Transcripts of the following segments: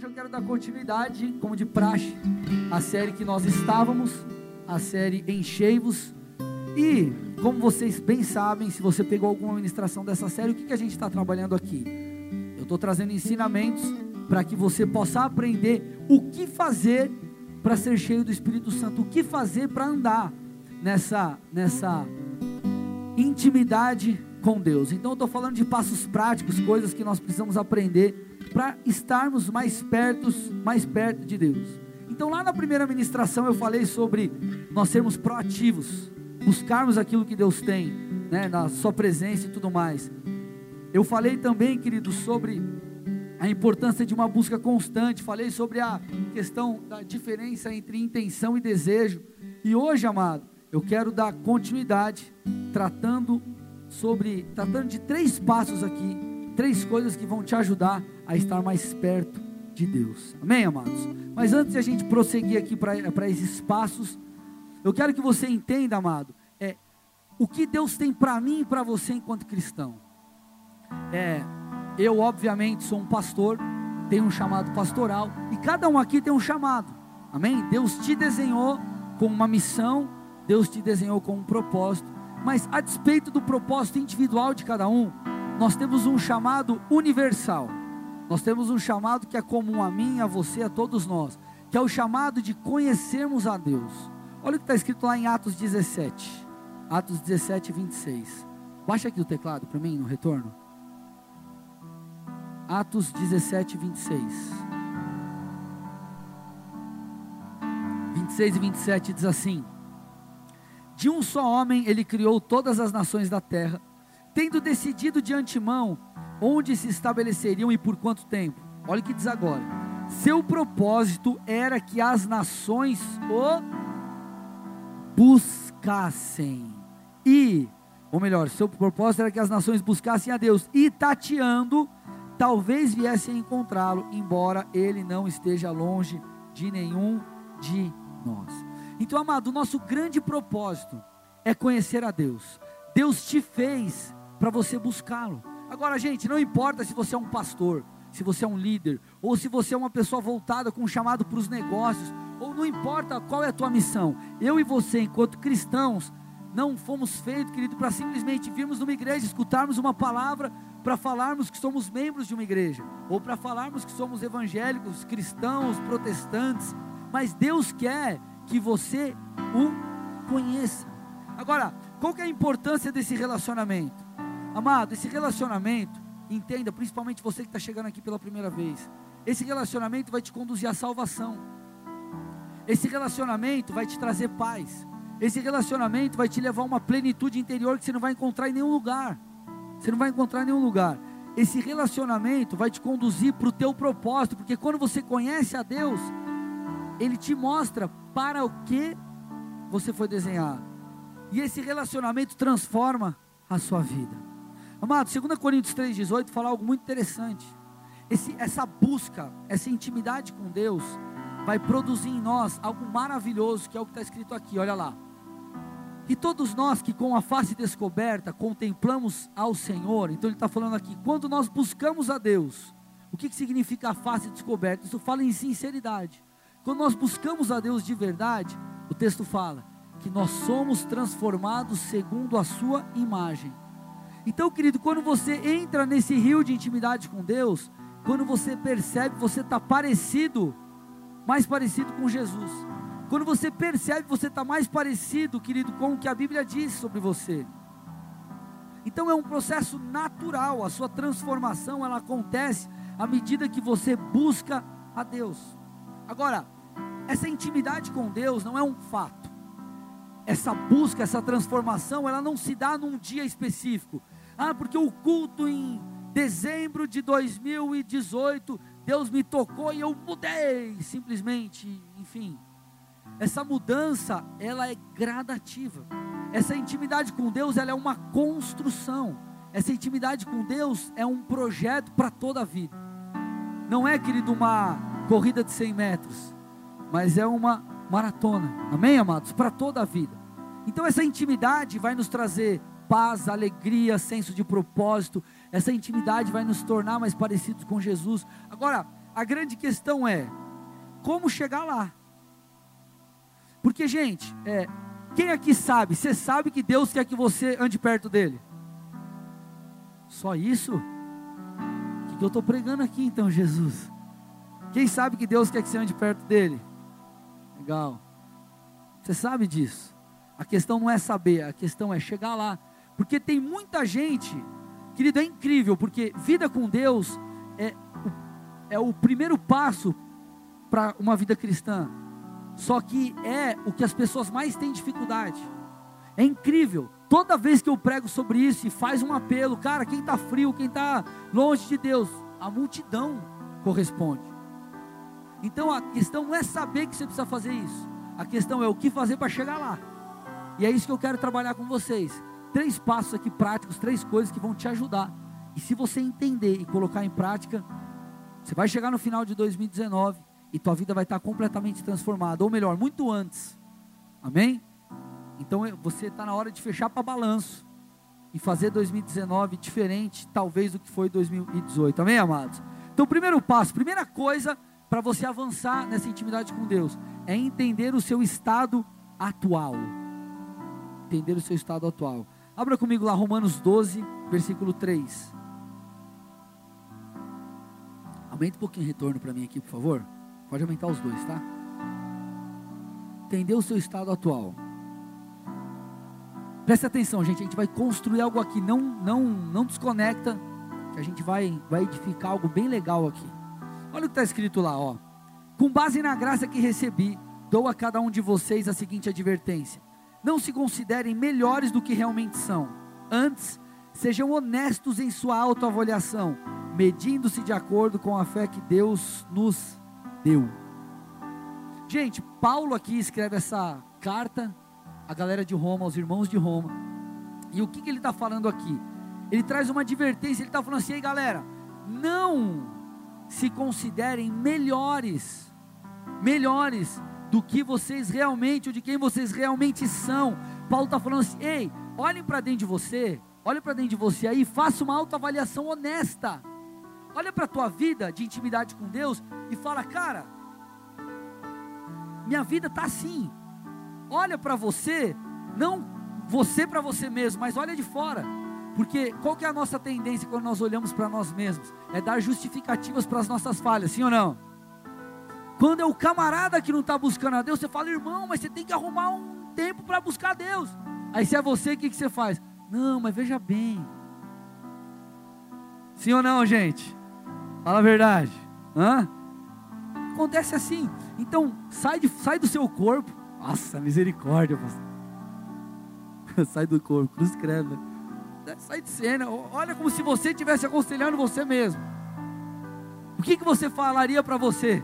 hoje eu quero dar continuidade, como de praxe, à série que nós estávamos, a série Enchei-vos. E, como vocês bem sabem, se você pegou alguma ministração dessa série, o que, que a gente está trabalhando aqui? Eu estou trazendo ensinamentos para que você possa aprender o que fazer para ser cheio do Espírito Santo, o que fazer para andar nessa, nessa intimidade com Deus. Então eu estou falando de passos práticos, coisas que nós precisamos aprender para estarmos mais perto, mais perto de Deus. Então lá na primeira ministração eu falei sobre nós sermos proativos, buscarmos aquilo que Deus tem, né, na sua presença e tudo mais. Eu falei também, querido, sobre a importância de uma busca constante, falei sobre a questão da diferença entre intenção e desejo. E hoje, amado, eu quero dar continuidade tratando sobre tratando de três passos aqui, três coisas que vão te ajudar a estar mais perto de Deus. Amém, amados? Mas antes de a gente prosseguir aqui para esses passos, eu quero que você entenda, amado, é o que Deus tem para mim e para você enquanto cristão. É, eu obviamente sou um pastor, tenho um chamado pastoral e cada um aqui tem um chamado. Amém? Deus te desenhou com uma missão, Deus te desenhou com um propósito, mas a despeito do propósito individual de cada um, nós temos um chamado universal. Nós temos um chamado que é comum a mim, a você, a todos nós, que é o chamado de conhecermos a Deus. Olha o que está escrito lá em Atos 17, Atos 17, 26. Baixa aqui o teclado para mim no retorno. Atos 17, 26. 26 e 27 diz assim: De um só homem ele criou todas as nações da terra, tendo decidido de antemão onde se estabeleceriam e por quanto tempo. Olha o que diz agora. Seu propósito era que as nações o buscassem. E, ou melhor, seu propósito era que as nações buscassem a Deus e tateando, talvez viessem encontrá-lo, embora ele não esteja longe de nenhum de nós. Então, amado, o nosso grande propósito é conhecer a Deus. Deus te fez para você buscá-lo. Agora, gente, não importa se você é um pastor, se você é um líder, ou se você é uma pessoa voltada com um chamado para os negócios, ou não importa qual é a tua missão, eu e você, enquanto cristãos, não fomos feitos, querido, para simplesmente virmos numa igreja, escutarmos uma palavra, para falarmos que somos membros de uma igreja, ou para falarmos que somos evangélicos, cristãos, protestantes, mas Deus quer que você o conheça. Agora, qual que é a importância desse relacionamento? Amado, esse relacionamento, entenda, principalmente você que está chegando aqui pela primeira vez, esse relacionamento vai te conduzir à salvação. Esse relacionamento vai te trazer paz. Esse relacionamento vai te levar a uma plenitude interior que você não vai encontrar em nenhum lugar. Você não vai encontrar em nenhum lugar. Esse relacionamento vai te conduzir para o teu propósito, porque quando você conhece a Deus, Ele te mostra para o que você foi desenhado. E esse relacionamento transforma a sua vida. Amado, 2 Coríntios 3,18 fala algo muito interessante. Esse, essa busca, essa intimidade com Deus, vai produzir em nós algo maravilhoso, que é o que está escrito aqui, olha lá. E todos nós que com a face descoberta contemplamos ao Senhor, então ele está falando aqui, quando nós buscamos a Deus, o que, que significa a face descoberta? Isso fala em sinceridade. Quando nós buscamos a Deus de verdade, o texto fala que nós somos transformados segundo a sua imagem. Então, querido, quando você entra nesse rio de intimidade com Deus, quando você percebe, você está parecido, mais parecido com Jesus. Quando você percebe, você está mais parecido, querido, com o que a Bíblia diz sobre você. Então é um processo natural, a sua transformação ela acontece à medida que você busca a Deus. Agora, essa intimidade com Deus não é um fato. Essa busca, essa transformação, ela não se dá num dia específico. Ah, porque o culto em dezembro de 2018, Deus me tocou e eu mudei, simplesmente, enfim. Essa mudança, ela é gradativa. Essa intimidade com Deus, ela é uma construção. Essa intimidade com Deus é um projeto para toda a vida. Não é, querido, uma corrida de 100 metros, mas é uma maratona. Amém, amados? Para toda a vida. Então essa intimidade vai nos trazer paz, alegria, senso de propósito. Essa intimidade vai nos tornar mais parecidos com Jesus. Agora, a grande questão é como chegar lá. Porque, gente, é, quem aqui sabe? Você sabe que Deus quer que você ande perto dele? Só isso? O que eu estou pregando aqui então, Jesus? Quem sabe que Deus quer que você ande perto dele? Legal. Você sabe disso. A questão não é saber, a questão é chegar lá. Porque tem muita gente, querido, é incrível, porque vida com Deus é, é o primeiro passo para uma vida cristã. Só que é o que as pessoas mais têm dificuldade. É incrível. Toda vez que eu prego sobre isso e faz um apelo, cara, quem está frio, quem está longe de Deus, a multidão corresponde. Então a questão não é saber que você precisa fazer isso. A questão é o que fazer para chegar lá. E é isso que eu quero trabalhar com vocês. Três passos aqui práticos, três coisas que vão te ajudar. E se você entender e colocar em prática, você vai chegar no final de 2019 e tua vida vai estar completamente transformada, ou melhor, muito antes. Amém? Então você está na hora de fechar para balanço e fazer 2019 diferente, talvez do que foi 2018. Amém, amados? Então, primeiro passo, primeira coisa para você avançar nessa intimidade com Deus é entender o seu estado atual. Entender o seu estado atual. Abra comigo lá Romanos 12, versículo 3. Aumenta um pouquinho o retorno para mim aqui, por favor. Pode aumentar os dois, tá? Entender o seu estado atual. Preste atenção, gente. A gente vai construir algo aqui. Não, não, não desconecta. Que a gente vai, vai edificar algo bem legal aqui. Olha o que está escrito lá, ó. Com base na graça que recebi, dou a cada um de vocês a seguinte advertência: não se considerem melhores do que realmente são. Antes, sejam honestos em sua autoavaliação, medindo-se de acordo com a fé que Deus nos deu. Gente, Paulo aqui escreve essa carta à galera de Roma, aos irmãos de Roma. E o que, que ele está falando aqui? Ele traz uma advertência, ele está falando assim, ei galera, não se considerem melhores, melhores do que vocês realmente, ou de quem vocês realmente são. Paulo está falando assim, ei, olhem para dentro de você, olhem para dentro de você aí, faça uma autoavaliação honesta. Olha para a tua vida de intimidade com Deus e fala, cara, minha vida está assim. Olha para você, não você para você mesmo, mas olha de fora. Porque qual que é a nossa tendência quando nós olhamos para nós mesmos? É dar justificativas para as nossas falhas, sim ou não? Quando é o camarada que não está buscando a Deus, você fala, irmão, mas você tem que arrumar um tempo para buscar a Deus. Aí se é você, o que, que você faz? Não, mas veja bem. Sim ou não, gente? Fala a verdade. Hã? Acontece assim. Então, sai, de, sai do seu corpo. Nossa, misericórdia, pastor. sai do corpo, cruz escreve. Sai de cena. Olha como se você estivesse aconselhando você mesmo. O que, que você falaria para você?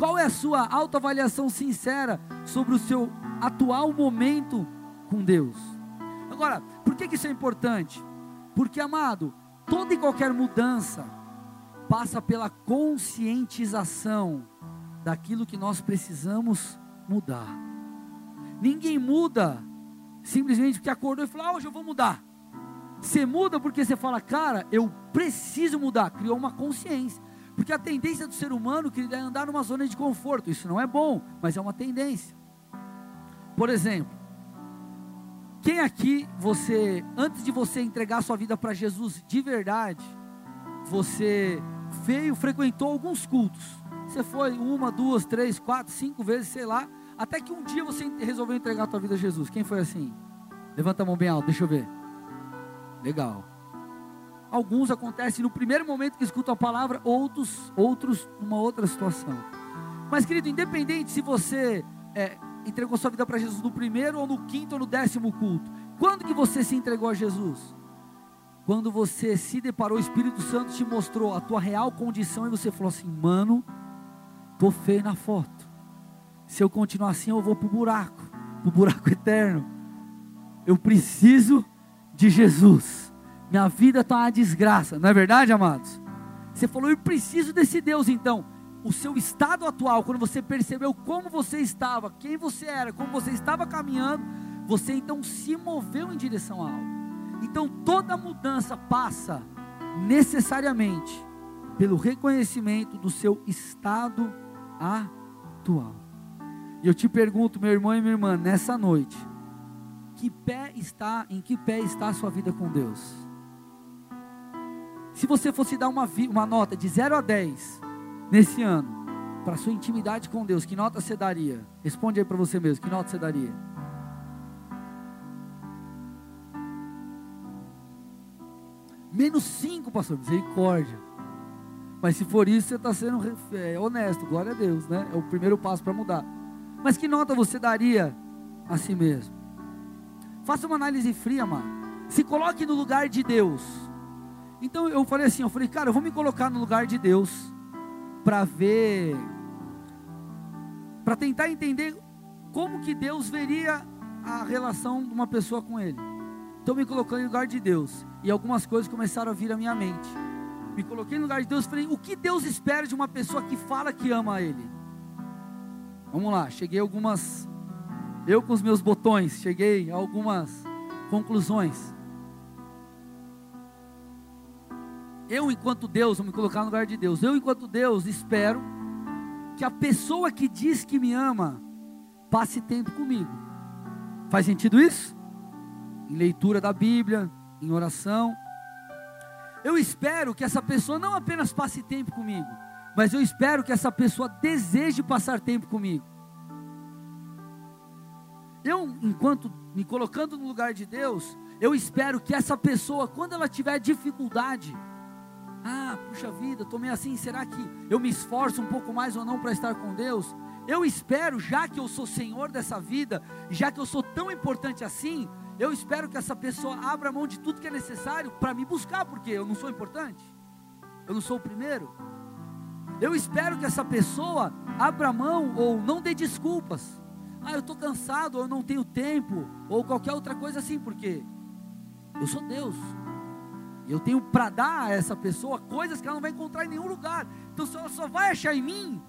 Qual é a sua autoavaliação sincera sobre o seu atual momento com Deus? Agora, por que, isso é importante? Porque, amado, toda e qualquer mudança, passa pela conscientização daquilo que nós precisamos mudar. Ninguém muda simplesmente porque acordou e falou: ah, hoje eu vou mudar. Você muda porque você fala, cara, eu preciso mudar. Criou uma consciência. Porque a tendência do ser humano, querido, é andar numa zona de conforto. Isso não é bom, mas é uma tendência. Por exemplo, quem aqui você, antes de você entregar sua vida para Jesus de verdade, você veio, frequentou alguns cultos. Você foi uma, duas, três, quatro, cinco vezes, sei lá. Até que um dia você resolveu entregar a tua vida a Jesus. Quem foi assim? Levanta a mão bem alto, deixa eu ver. Legal. Alguns acontecem no primeiro momento que escutam a palavra, outros, outros numa outra situação. Mas, querido, independente se você é, entregou sua vida para Jesus no primeiro, ou no quinto, ou no décimo culto, quando que você se entregou a Jesus? Quando você se deparou, o Espírito Santo te mostrou a tua real condição e você falou assim: mano, tô feio na foto. Se eu continuar assim, eu vou pro buraco, pro buraco eterno. Eu preciso de Jesus. Minha vida está uma desgraça, não é verdade, amados? Você falou, eu preciso desse Deus, então. O seu estado atual, quando você percebeu como você estava, quem você era, como você estava caminhando, você então se moveu em direção a algo. Então toda mudança passa necessariamente pelo reconhecimento do seu estado atual. E eu te pergunto, meu irmão e minha irmã, nessa noite, que pé está, em que pé está a sua vida com Deus? Se você fosse dar uma, uma nota de 0 a 10 nesse ano, para sua intimidade com Deus, que nota você daria? Responde aí para você mesmo, que nota você daria? Menos 5, pastor, misericórdia. Mas se for isso, você está sendo é, honesto, glória a Deus, né? É o primeiro passo para mudar. Mas que nota você daria a si mesmo? Faça uma análise fria, mano. Se coloque no lugar de Deus. Então eu falei assim, eu falei, cara, eu vou me colocar no lugar de Deus para ver, para tentar entender como que Deus veria a relação de uma pessoa com Ele. Então me coloquei no lugar de Deus e algumas coisas começaram a vir à minha mente. Me coloquei no lugar de Deus e falei: o que Deus espera de uma pessoa que fala que ama Ele? Vamos lá, cheguei a algumas, eu com os meus botões, cheguei a algumas conclusões. Eu, enquanto Deus, vou me colocar no lugar de Deus. Eu, enquanto Deus, espero que a pessoa que diz que me ama passe tempo comigo. Faz sentido isso? Em leitura da Bíblia, em oração. Eu espero que essa pessoa não apenas passe tempo comigo, mas eu espero que essa pessoa deseje passar tempo comigo. Eu, enquanto me colocando no lugar de Deus, eu espero que essa pessoa, quando ela tiver dificuldade, ah, puxa vida, estou meio assim, será que eu me esforço um pouco mais ou não para estar com Deus? Eu espero, já que eu sou senhor dessa vida, já que eu sou tão importante assim, eu espero que essa pessoa abra mão de tudo que é necessário para me buscar, porque eu não sou importante, eu não sou o primeiro. Eu espero que essa pessoa abra mão ou não dê desculpas. Ah, eu estou cansado, ou eu não tenho tempo, ou qualquer outra coisa assim, porque eu sou Deus. Eu tenho para dar a essa pessoa coisas que ela não vai encontrar em nenhum lugar. Então, se ela só vai achar em mim,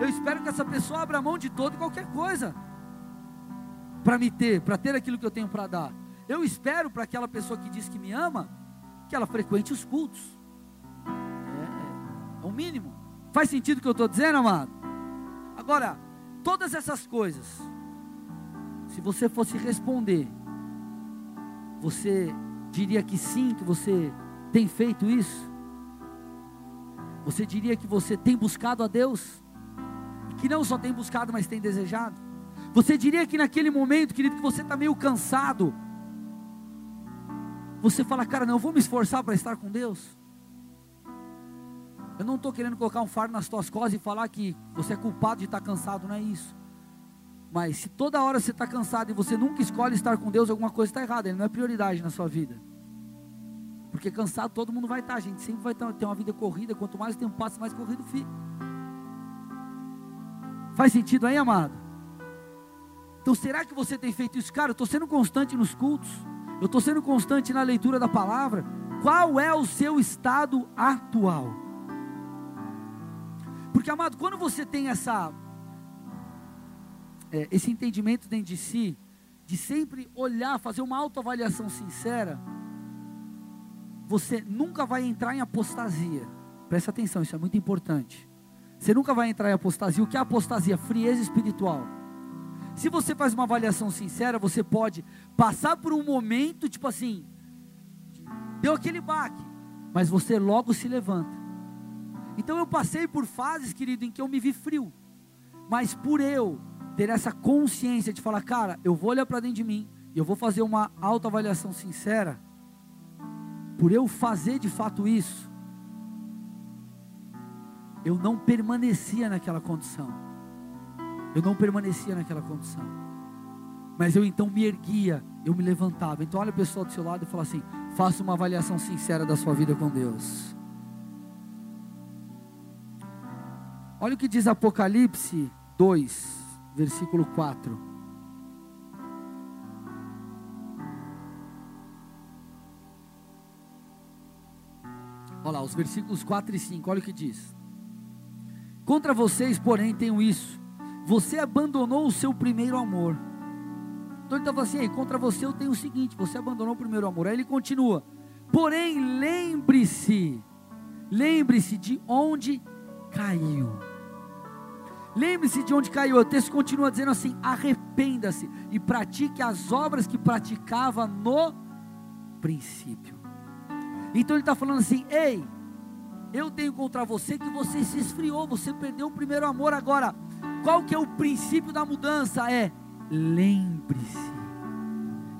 eu espero que essa pessoa abra mão de todo e qualquer coisa para me ter, para ter aquilo que eu tenho para dar. Eu espero para aquela pessoa que diz que me ama, que ela frequente os cultos. É, é o mínimo. Faz sentido o que eu estou dizendo, amado? Agora, todas essas coisas, se você fosse responder, você diria que sim, que você tem feito isso? Você diria que você tem buscado a Deus? Que não só tem buscado, mas tem desejado? Você diria que naquele momento, querido, que você está meio cansado, você fala, cara, não, eu vou me esforçar para estar com Deus? Eu não estou querendo colocar um fardo nas tuas costas e falar que você é culpado de estar cansado, não é isso. Mas se toda hora você está cansado e você nunca escolhe estar com Deus, alguma coisa está errada, Ele não é prioridade na sua vida. Porque cansado todo mundo vai estar, a gente sempre vai ter uma vida corrida, quanto mais o tempo passa, mais corrido fica. Faz sentido aí, amado? Então será que você tem feito isso? Cara, eu estou sendo constante nos cultos, eu estou sendo constante na leitura da palavra. Qual é o seu estado atual? Porque, amado, quando você tem essa é, esse entendimento dentro de si, de sempre olhar, fazer uma autoavaliação sincera, você nunca vai entrar em apostasia. Presta atenção, isso é muito importante. Você nunca vai entrar em apostasia. O que é apostasia? Frieza espiritual. Se você faz uma avaliação sincera, você pode passar por um momento, tipo assim, deu aquele baque, mas você logo se levanta. Então eu passei por fases, querido, em que eu me vi frio, mas por eu ter essa consciência de falar, cara, eu vou olhar para dentro de mim, e eu vou fazer uma autoavaliação sincera, por eu fazer de fato isso, eu não permanecia naquela condição. Eu não permanecia naquela condição. Mas eu então me erguia, eu me levantava. Então olha a pessoa do seu lado e fala assim: faça uma avaliação sincera da sua vida com Deus. Olha o que diz Apocalipse 2, versículo 4. Olha lá, os versículos 4 e 5, olha o que diz. Contra vocês, porém, tenho isso. Você abandonou o seu primeiro amor. Então ele estava assim, contra você eu tenho o seguinte, você abandonou o primeiro amor. Aí ele continua. Porém, lembre-se lembre-se de onde caiu. Lembre-se de onde caiu. O texto continua dizendo assim: arrependa-se e pratique as obras que praticava no princípio. Então ele está falando assim: ei, eu tenho contra você que você se esfriou, você perdeu o primeiro amor. Agora, qual que é o princípio da mudança? É lembre-se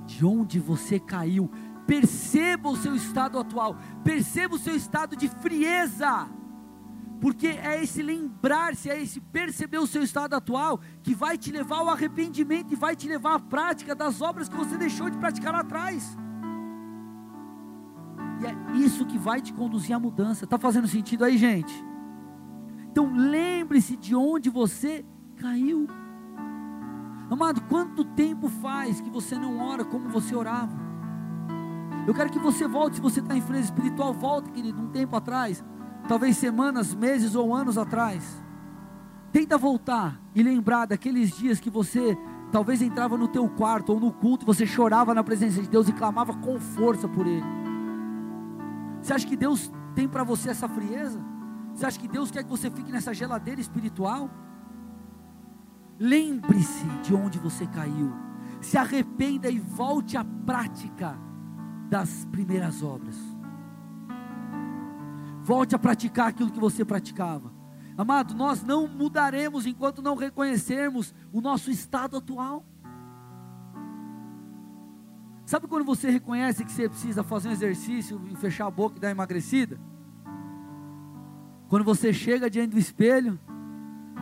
de onde você caiu. Perceba o seu estado atual, perceba o seu estado de frieza, porque é esse lembrar-se, é esse perceber o seu estado atual que vai te levar ao arrependimento e vai te levar à prática das obras que você deixou de praticar lá atrás. E é isso que vai te conduzir à mudança. Está fazendo sentido aí, gente? Então lembre-se de onde você caiu. Amado, quanto tempo faz que você não ora como você orava? Eu quero que você volte, se você está em frente espiritual, volte, querido, um tempo atrás, talvez semanas, meses ou anos atrás. Tenta voltar e lembrar daqueles dias que você talvez entrava no teu quarto ou no culto, você chorava na presença de Deus e clamava com força por Ele. Você acha que Deus tem para você essa frieza? Você acha que Deus quer que você fique nessa geladeira espiritual? Lembre-se de onde você caiu. Se arrependa e volte à prática das primeiras obras. Volte a praticar aquilo que você praticava. Amado, nós não mudaremos enquanto não reconhecermos o nosso estado atual. Sabe quando você reconhece que você precisa fazer um exercício e fechar a boca e dar emagrecida? Quando você chega diante do espelho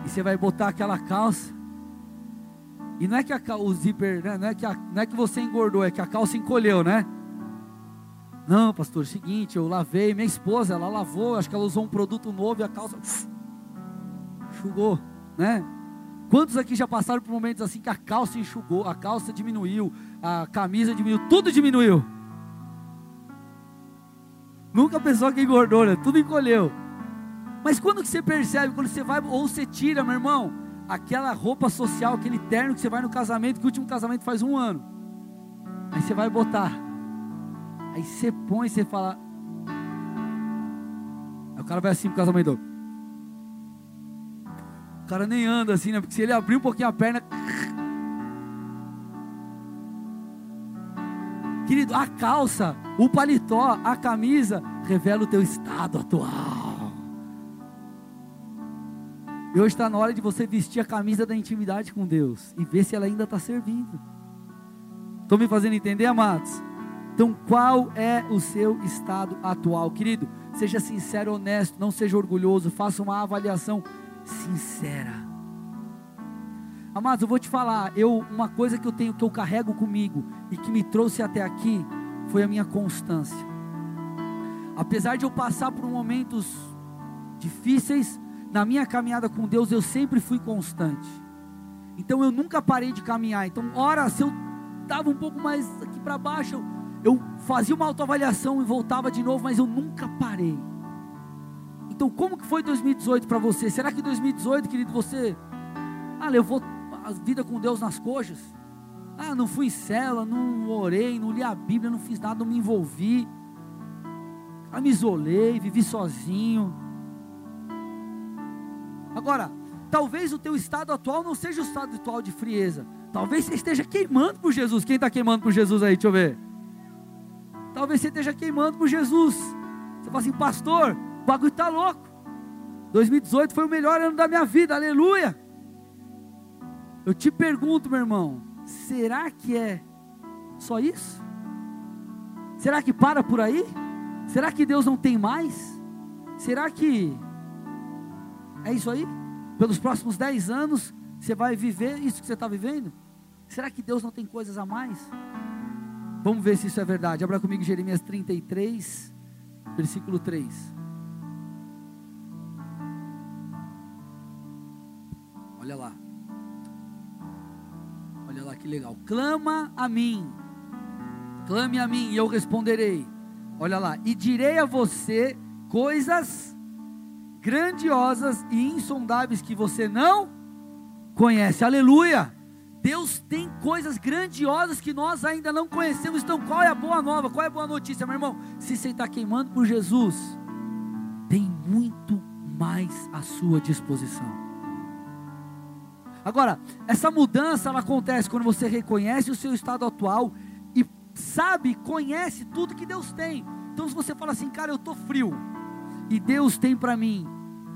e você vai botar aquela calça e não é que a, o zíper, né, não, é que a, não é que você engordou, é que a calça encolheu, né? Não, pastor, é seguinte, eu lavei, minha esposa, ela lavou, acho que ela usou um produto novo e a calça enxugou, né? Quantos aqui já passaram por momentos assim que a calça enxugou, a calça diminuiu, a camisa diminuiu, tudo diminuiu? Nunca pensou que engordou, né? Tudo encolheu. Mas quando que você percebe, quando você vai, ou você tira, meu irmão, aquela roupa social, aquele terno que você vai no casamento, que o último casamento faz um ano. Aí você vai botar. Aí você põe você fala. Aí o cara vai assim pro casamento. O cara nem anda assim, né? Porque se ele abrir um pouquinho a perna. Querido, a calça, o paletó, a camisa revela o teu estado atual. E hoje está na hora de você vestir a camisa da intimidade com Deus e ver se ela ainda está servindo. Estou me fazendo entender, amados? Então, qual é o seu estado atual, querido? Seja sincero, honesto, não seja orgulhoso, faça uma avaliação sincera. Amados, eu vou te falar, eu uma coisa que eu tenho que eu carrego comigo e que me trouxe até aqui foi a minha constância. Apesar de eu passar por momentos difíceis, na minha caminhada com Deus eu sempre fui constante. Então eu nunca parei de caminhar. Então, ora, se eu estava um pouco mais aqui para baixo, eu, eu fazia uma autoavaliação e voltava de novo, mas eu nunca parei. Então, como que foi 2018 para você? Será que 2018, querido, você ah, levou a vida com Deus nas coxas? Ah, não fui em cela, não orei, não li a Bíblia, não fiz nada, não me envolvi. Ah, me isolei, vivi sozinho. Agora, talvez o teu estado atual não seja o estado atual de frieza. Talvez você esteja queimando por Jesus. Quem está queimando por Jesus aí? Deixa eu ver. Talvez você esteja queimando por Jesus. Você fala assim, pastor, o bagulho está louco. 2018 foi o melhor ano da minha vida, aleluia. Eu te pergunto, meu irmão, será que é só isso? Será que para por aí? Será que Deus não tem mais? Será que é isso aí? Pelos próximos 10 anos, você vai viver isso que você está vivendo? Será que Deus não tem coisas a mais? Vamos ver se isso é verdade. Abra comigo Jeremias 33, versículo 3. Olha lá. Olha lá que legal. Clama a mim. Clame a mim e eu responderei. Olha lá. E direi a você coisas grandiosas e insondáveis que você não conhece. Aleluia! Deus tem coisas grandiosas que nós ainda não conhecemos. Então, qual é a boa nova? Qual é a boa notícia, meu irmão? Se você está queimando por Jesus, tem muito mais à sua disposição. Agora, essa mudança ela acontece quando você reconhece o seu estado atual e sabe, conhece tudo que Deus tem. Então, se você fala assim, cara, eu estou frio, e Deus tem para mim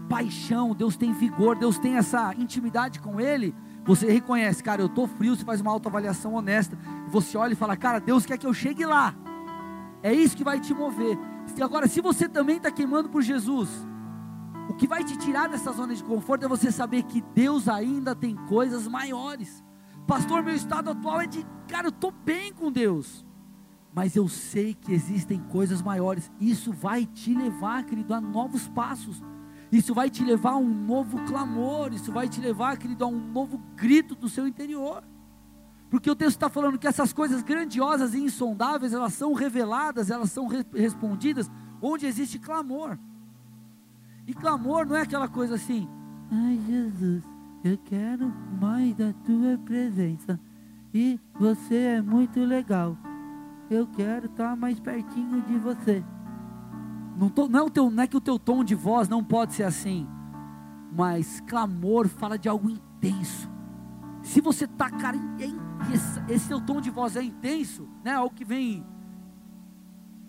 paixão, Deus tem vigor, Deus tem essa intimidade com Ele, você reconhece, cara, eu estou frio, você faz uma autoavaliação honesta, você olha e fala, cara, Deus quer que eu chegue lá. É isso que vai te mover. Agora, se você também está queimando por Jesus, o que vai te tirar dessa zona de conforto é você saber que Deus ainda tem coisas maiores. Pastor, meu estado atual é de, cara, eu estou bem com Deus. Mas eu sei que existem coisas maiores. Isso vai te levar, querido, a novos passos. Isso vai te levar a um novo clamor. Isso vai te levar, querido, a um novo grito do seu interior. Porque o texto está falando que essas coisas grandiosas e insondáveis, elas são reveladas, elas são re respondidas onde existe clamor. E clamor não é aquela coisa assim, ai Jesus, eu quero mais da tua presença. E você é muito legal. Eu quero estar mais pertinho de você. Não, tô, não, é teu, não é que o teu tom de voz não pode ser assim. Mas clamor fala de algo intenso. Se você está, cara, esse, esse teu tom de voz é intenso, né? Algo que vem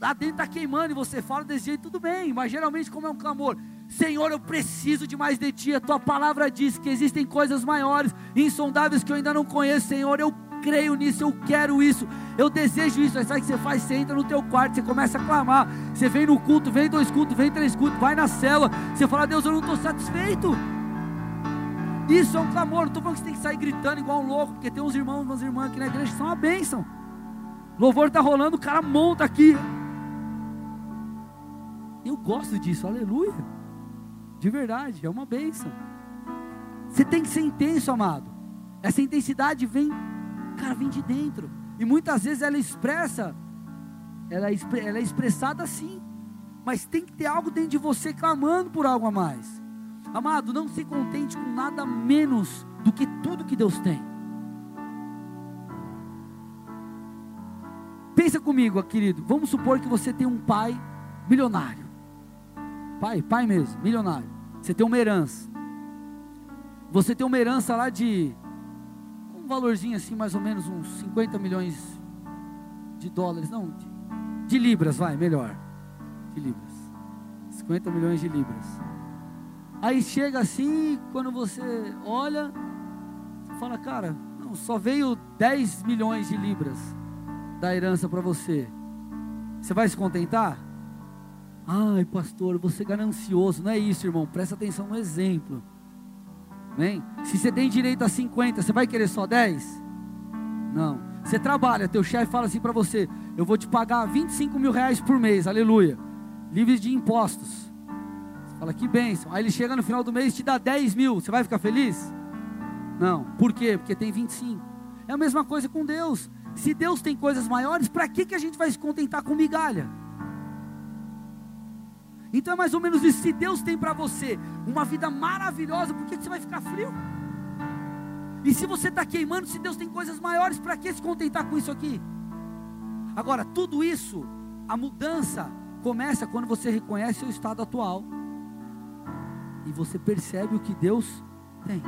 lá dentro está queimando e você fala desse jeito, tudo bem, mas geralmente, como é um clamor, Senhor, eu preciso de mais de Ti. A Tua palavra diz que existem coisas maiores, insondáveis que eu ainda não conheço, Senhor. Eu creio nisso, eu quero isso, eu desejo isso. Aí sabe o que você faz? Você entra no teu quarto, você começa a clamar. Você vem no culto, vem dois cultos, vem três cultos, vai na cela. Você fala, Deus, eu não estou satisfeito. Isso é um clamor. Não estou falando que você tem que sair gritando igual um louco, porque tem uns irmãos, umas irmãs aqui na igreja que são uma bênção. Louvor está rolando, o cara monta aqui. Eu gosto disso, aleluia. De verdade, é uma bênção. Você tem que ser intenso, amado. Essa intensidade vem, cara, vem de dentro. E muitas vezes ela expressa, ela é, ela é expressada assim. Mas tem que ter algo dentro de você clamando por algo a mais. Amado, não se contente com nada menos do que tudo que Deus tem. Pensa comigo, querido. Vamos supor que você tem um pai milionário. Pai, pai mesmo, milionário. Você tem uma herança. Você tem uma herança lá de valorzinho assim, mais ou menos uns 50 milhões de dólares, não, de, de libras, vai, melhor. De libras. 50 milhões de libras. Aí chega assim, quando você olha, você fala, cara, não, só veio 10 milhões de libras da herança para você. Você vai se contentar? Ai, pastor, você ganancioso. Não é isso, irmão. Presta atenção no exemplo. Amém? Se você tem direito a 50, você vai querer só 10? Não. Você trabalha, teu chefe fala assim para você: Eu vou te pagar 25 mil reais por mês, aleluia. Livre de impostos. Você fala que bênção. Aí ele chega no final do mês e te dá 10 mil. Você vai ficar feliz? Não. Por quê? Porque tem 25. É a mesma coisa com Deus. Se Deus tem coisas maiores, para que, que a gente vai se contentar com migalha? Então é mais ou menos isso. Se Deus tem para você uma vida maravilhosa, por que, você vai ficar frio? E se você está queimando, se Deus tem coisas maiores, para que se contentar com isso aqui? Agora, tudo isso, a mudança começa quando você reconhece o estado atual e você percebe o que Deus tem.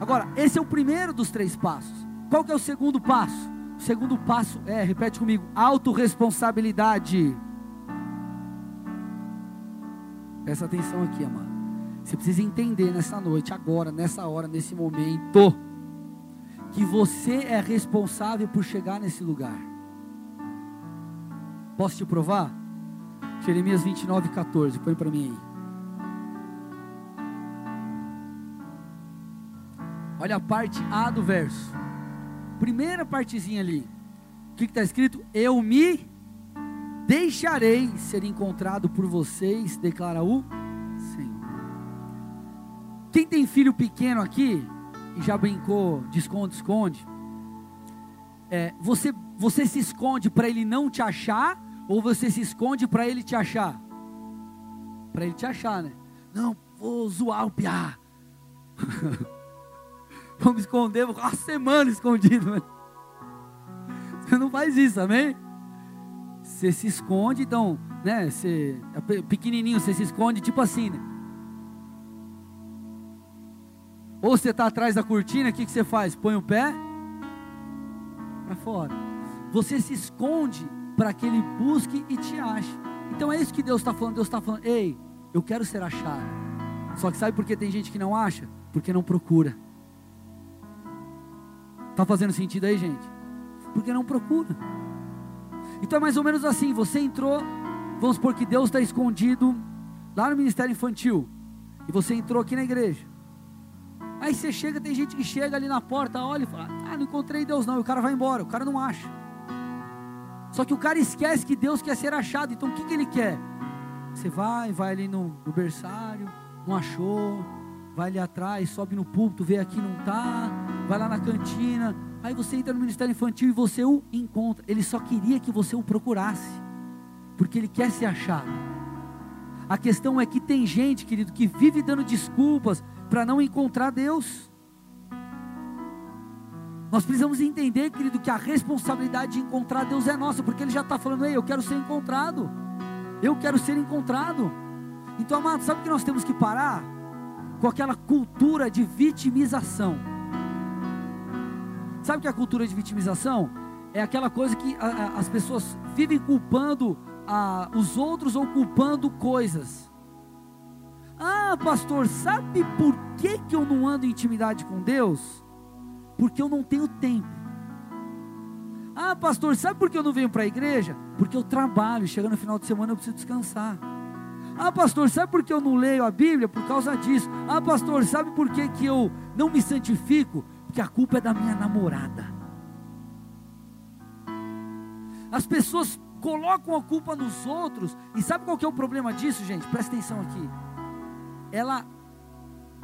Agora, esse é o primeiro dos três passos. Qual que é o segundo passo? O segundo passo é, repete comigo, autorresponsabilidade. Presta atenção aqui, amado. Você precisa entender nessa noite, agora, nessa hora, nesse momento, que você é responsável por chegar nesse lugar. Posso te provar? Jeremias 29, 14. Põe para mim aí. Olha a parte A do verso. Primeira partezinha ali. O que está escrito? Eu me deixarei ser encontrado por vocês, declara o Senhor. Quem tem filho pequeno aqui e já brincou de esconde, esconde, é, você, você se esconde para ele não te achar ou você se esconde para ele te achar? Para ele te achar, né? Não, vou zoar o piá. Vamos esconder, vou ficar uma semana escondido. Você não faz isso, amém? Você se esconde, então, né? Você é pequenininho, você se esconde, tipo assim, né? Ou você está atrás da cortina, o que, que você faz? Põe o pé para fora. Você se esconde para que ele busque e te ache. Então é isso que Deus está falando. Deus está falando, ei, eu quero ser achado. Só que sabe por que tem gente que não acha? Porque não procura. Está fazendo sentido aí, gente? Porque não procura. Então é mais ou menos assim: você entrou, vamos supor que Deus está escondido lá no ministério infantil, e você entrou aqui na igreja. Aí você chega, tem gente que chega ali na porta, olha e fala: Ah, não encontrei Deus não, e o cara vai embora, o cara não acha. Só que o cara esquece que Deus quer ser achado, então o que, que ele quer? Você vai, vai ali no, no berçário, não achou, vai ali atrás, sobe no púlpito, vê aqui, não está, vai lá na cantina, aí você entra no ministério infantil e você o encontra. Ele só queria que você o procurasse, porque ele quer ser achado. A questão é que tem gente, querido, que vive dando desculpas para não encontrar Deus. Nós precisamos entender, querido, que a responsabilidade de encontrar Deus é nossa, porque Ele já está falando, ei, eu quero ser encontrado, eu quero ser encontrado. Então, amado, sabe o que nós temos que parar? Com aquela cultura de vitimização. Sabe o que é a cultura de vitimização? É aquela coisa que a, a, as pessoas vivem culpando a, os outros ou culpando coisas. Ah, pastor, sabe por que, que eu não ando em intimidade com Deus? Porque eu não tenho tempo. Ah, pastor, sabe por que eu não venho para a igreja? Porque eu trabalho, chegando no final de semana eu preciso descansar. Ah, pastor, sabe por que eu não leio a Bíblia? Por causa disso. Ah, pastor, sabe por que, que eu não me santifico? Porque a culpa é da minha namorada. As pessoas colocam a culpa nos outros. E sabe qual que é o problema disso, gente? Presta atenção aqui. Ela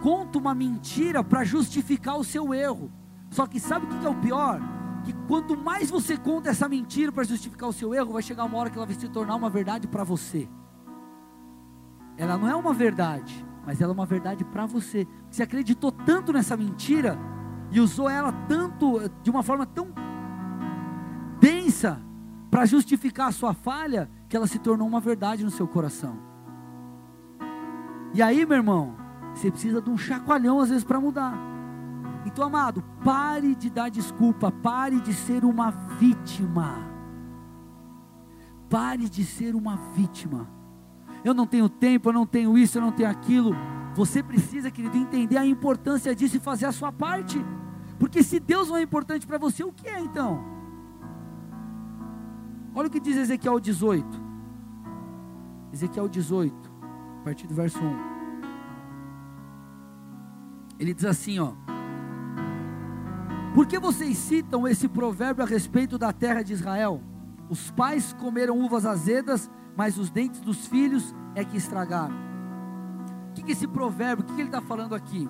conta uma mentira para justificar o seu erro. Só que sabe o que é o pior? Que quanto mais você conta essa mentira para justificar o seu erro, vai chegar uma hora que ela vai se tornar uma verdade para você ela não é uma verdade, mas ela é uma verdade para você. Você acreditou tanto nessa mentira e usou ela tanto, de uma forma tão densa, para justificar a sua falha, que ela se tornou uma verdade no seu coração. E aí, meu irmão, você precisa de um chacoalhão às vezes para mudar. Então, amado, pare de dar desculpa, pare de ser uma vítima. Pare de ser uma vítima eu não tenho tempo, eu não tenho isso, eu não tenho aquilo. Você precisa, querido, entender a importância disso e fazer a sua parte. Porque se Deus não é importante para você, o que é então? Olha o que diz Ezequiel 18. Ezequiel 18, a partir do verso 1. Ele diz assim, ó: Por que vocês citam esse provérbio a respeito da terra de Israel? Os pais comeram uvas azedas mas os dentes dos filhos é que estragaram. Que, que esse provérbio, o que, que ele está falando aqui?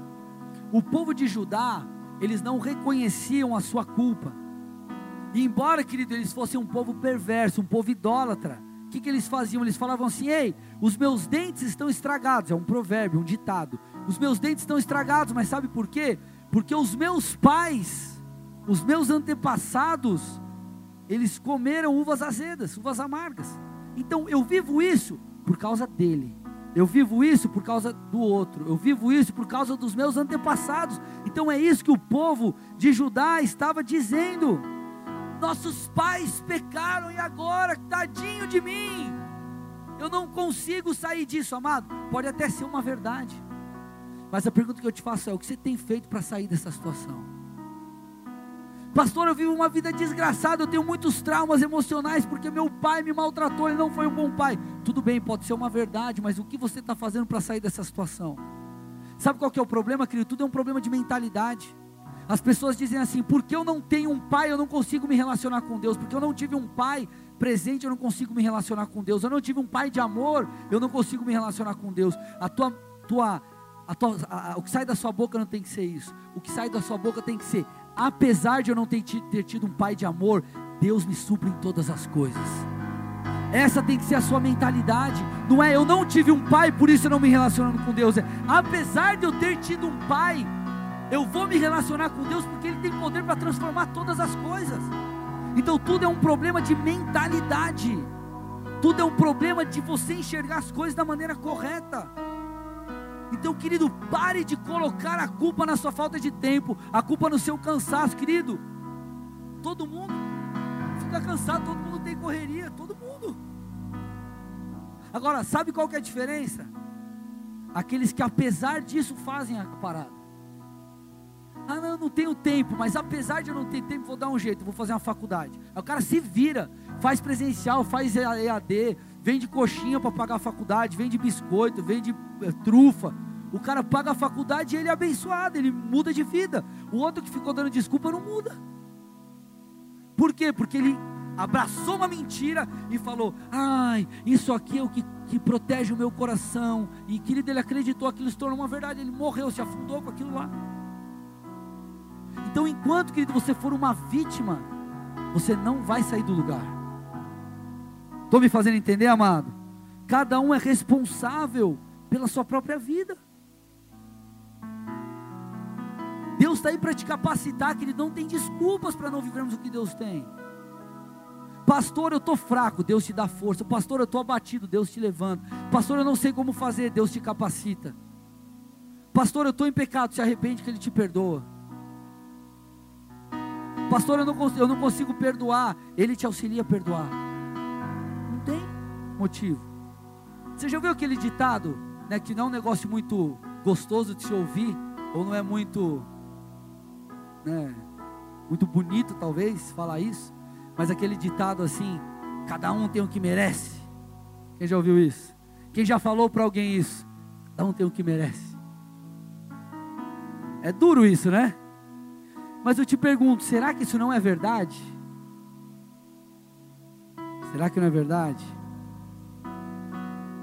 O povo de Judá, eles não reconheciam a sua culpa. E embora, querido, eles fossem um povo perverso, um povo idólatra, o que, que eles faziam? Eles falavam assim: Ei, os meus dentes estão estragados. É um provérbio, um ditado. Os meus dentes estão estragados, mas sabe por quê? Porque os meus pais, os meus antepassados, eles comeram uvas azedas, uvas amargas. Então eu vivo isso por causa dele. Eu vivo isso por causa do outro. Eu vivo isso por causa dos meus antepassados. Então é isso que o povo de Judá estava dizendo. Nossos pais pecaram e agora, tadinho de mim. Eu não consigo sair disso, amado. Pode até ser uma verdade. Mas a pergunta que eu te faço é: o que você tem feito para sair dessa situação? Pastor, eu vivo uma vida desgraçada, eu tenho muitos traumas emocionais porque meu pai me maltratou, ele não foi um bom pai. Tudo bem, pode ser uma verdade, mas o que você está fazendo para sair dessa situação? Sabe qual que é o problema, querido? Tudo é um problema de mentalidade. As pessoas dizem assim: porque eu não tenho um pai, eu não consigo me relacionar com Deus, porque eu não tive um pai presente, eu não consigo me relacionar com Deus, eu não tive um pai de amor, eu não consigo me relacionar com Deus. A tua, tua, a tua, a, a, o que sai da sua boca não tem que ser isso, o que sai da sua boca tem que ser: apesar de eu não ter, tido um pai de amor, Deus me supre em todas as coisas. Essa tem que ser a sua mentalidade. Não é eu não tive um pai, por isso eu não me relacionando com Deus. É apesar de eu ter tido um pai, eu vou me relacionar com Deus porque Ele tem poder para transformar todas as coisas. Então tudo é um problema de mentalidade. Tudo é um problema de você enxergar as coisas da maneira correta. Então, querido, pare de colocar a culpa na sua falta de tempo, a culpa no seu cansaço, querido. Todo mundo fica cansado, todo mundo tem correria, todo mundo. Agora, sabe qual que é a diferença? Aqueles que apesar disso fazem a parada. Ah, não, não tenho tempo, mas apesar de eu não ter tempo, vou dar um jeito, vou fazer uma faculdade. Aí o cara se vira, faz presencial, faz EAD, vende coxinha para pagar a faculdade, vende biscoito, vende é, trufa. O cara paga a faculdade e ele é abençoado, ele muda de vida. O outro que ficou dando desculpa não muda. Por quê? Porque ele abraçou uma mentira e falou: Ai, isso aqui é o que, que protege o meu coração. E querido, ele acreditou, aquilo se tornou uma verdade. Ele morreu, se afundou com aquilo lá. Então, enquanto, querido, você for uma vítima, você não vai sair do lugar. Estou me fazendo entender, amado? Cada um é responsável pela sua própria vida. Deus está aí para te capacitar, querido. Não tem desculpas para não vivermos o que Deus tem. Pastor, eu estou fraco, Deus te dá força. Pastor, eu estou abatido, Deus te levanta. Pastor, eu não sei como fazer, Deus te capacita. Pastor, eu estou em pecado, se arrepende que Ele te perdoa. Pastor, eu não, eu não consigo perdoar. Ele te auxilia a perdoar. Motivo. Você já ouviu aquele ditado, né, que não é um negócio muito gostoso de se ouvir, ou não é muito, né, muito bonito talvez falar isso, mas aquele ditado assim, cada um tem o que merece. Quem já ouviu isso? Quem já falou para alguém isso? Cada um tem o que merece. É duro isso, né? Mas eu te pergunto, será que isso não é verdade? Será que não é verdade?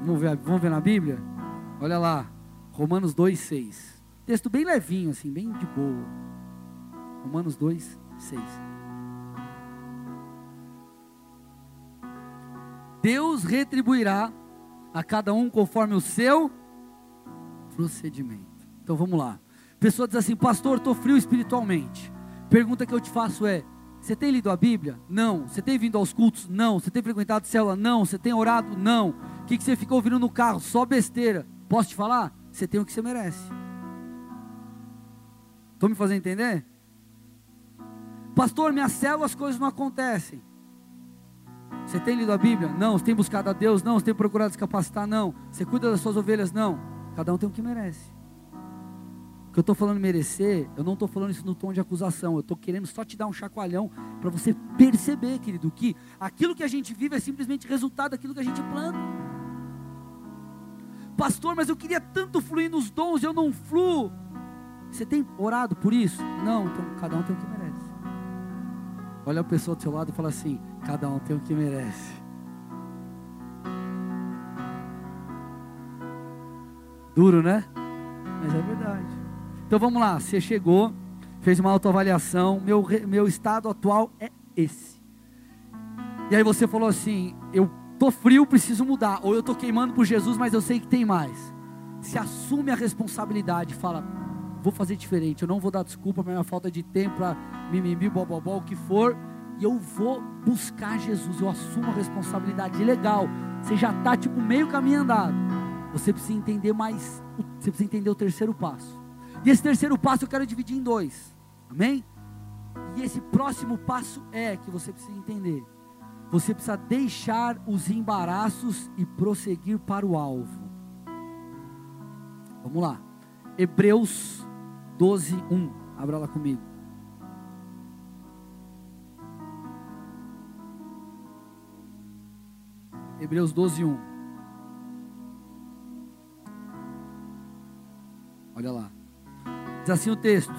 Vamos ver, vamos ver na Bíblia? Olha lá, Romanos 2, 6. Texto bem levinho, assim, bem de boa. Romanos 2, 6. Deus retribuirá a cada um conforme o seu procedimento. Então vamos lá pessoa diz assim, pastor, estou frio espiritualmente. Pergunta que eu te faço é: você tem lido a Bíblia? Não. Você tem vindo aos cultos? Não. Você tem frequentado célula? Não. Você tem orado? Não. O que, que você ficou ouvindo no carro? Só besteira. Posso te falar? Você tem o que você merece. Estou me fazendo entender? Pastor, minha célula as coisas não acontecem. Você tem lido a Bíblia? Não. Você tem buscado a Deus? Não. Você tem procurado se capacitar? Não. Você cuida das suas ovelhas? Não. Cada um tem o que merece que eu estou falando merecer, eu não estou falando isso no tom de acusação, eu estou querendo só te dar um chacoalhão para você perceber, querido, que aquilo que a gente vive é simplesmente resultado daquilo que a gente planta. Pastor, mas eu queria tanto fluir nos dons, eu não fluo. Você tem orado por isso? Não, então cada um tem o que merece. Olha a pessoa do seu lado e fala assim: cada um tem o que merece. Duro, né? Mas é verdade. Então vamos lá, você chegou, fez uma autoavaliação, meu, meu estado atual é esse. E aí você falou assim: eu tô frio, preciso mudar, ou eu tô queimando por Jesus, mas eu sei que tem mais. Se assume a responsabilidade, fala: vou fazer diferente, eu não vou dar desculpa para minha falta de tempo, para mimimi, bobobó, o que for, e eu vou buscar Jesus, eu assumo a responsabilidade. Legal, você já está tipo meio caminho andado. Você precisa entender mais, você precisa entender o terceiro passo. E esse terceiro passo eu quero dividir em dois. Amém? E esse próximo passo é que você precisa entender. Você precisa deixar os embaraços e prosseguir para o alvo. Vamos lá. Hebreus 12, 1. Abra lá comigo. Hebreus 12, 1. Olha lá. Diz assim o texto: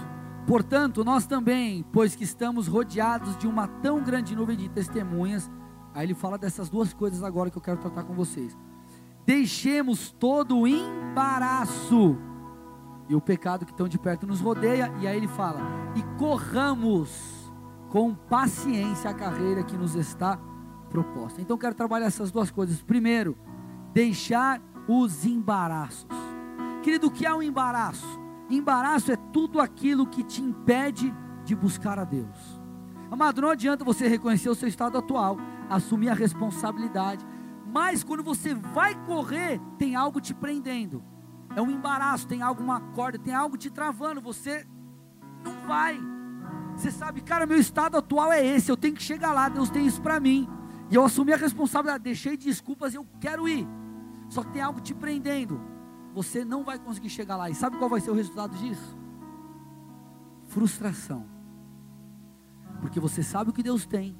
Portanto, nós também, pois que estamos rodeados de uma tão grande nuvem de testemunhas, aí ele fala dessas duas coisas agora que eu quero tratar com vocês. Deixemos todo o embaraço e o pecado que tão de perto nos rodeia, e aí ele fala: e corramos com paciência a carreira que nos está proposta. Então quero trabalhar essas duas coisas. Primeiro, deixar os embaraços. Querido, o que é um embaraço? Embaraço é tudo aquilo que te impede de buscar a Deus. Amado, não adianta você reconhecer o seu estado atual, assumir a responsabilidade, Mas quando você vai correr, tem algo te prendendo. É um embaraço, tem alguma corda, tem algo te travando. Você não vai. Você sabe, cara, meu estado atual é esse. Eu tenho que chegar lá. Deus tem isso para mim. E eu assumi a responsabilidade. Deixei desculpas. Eu quero ir. Só que tem algo te prendendo. Você não vai conseguir chegar lá. E sabe qual vai ser o resultado disso? Frustração. Porque você sabe o que Deus tem.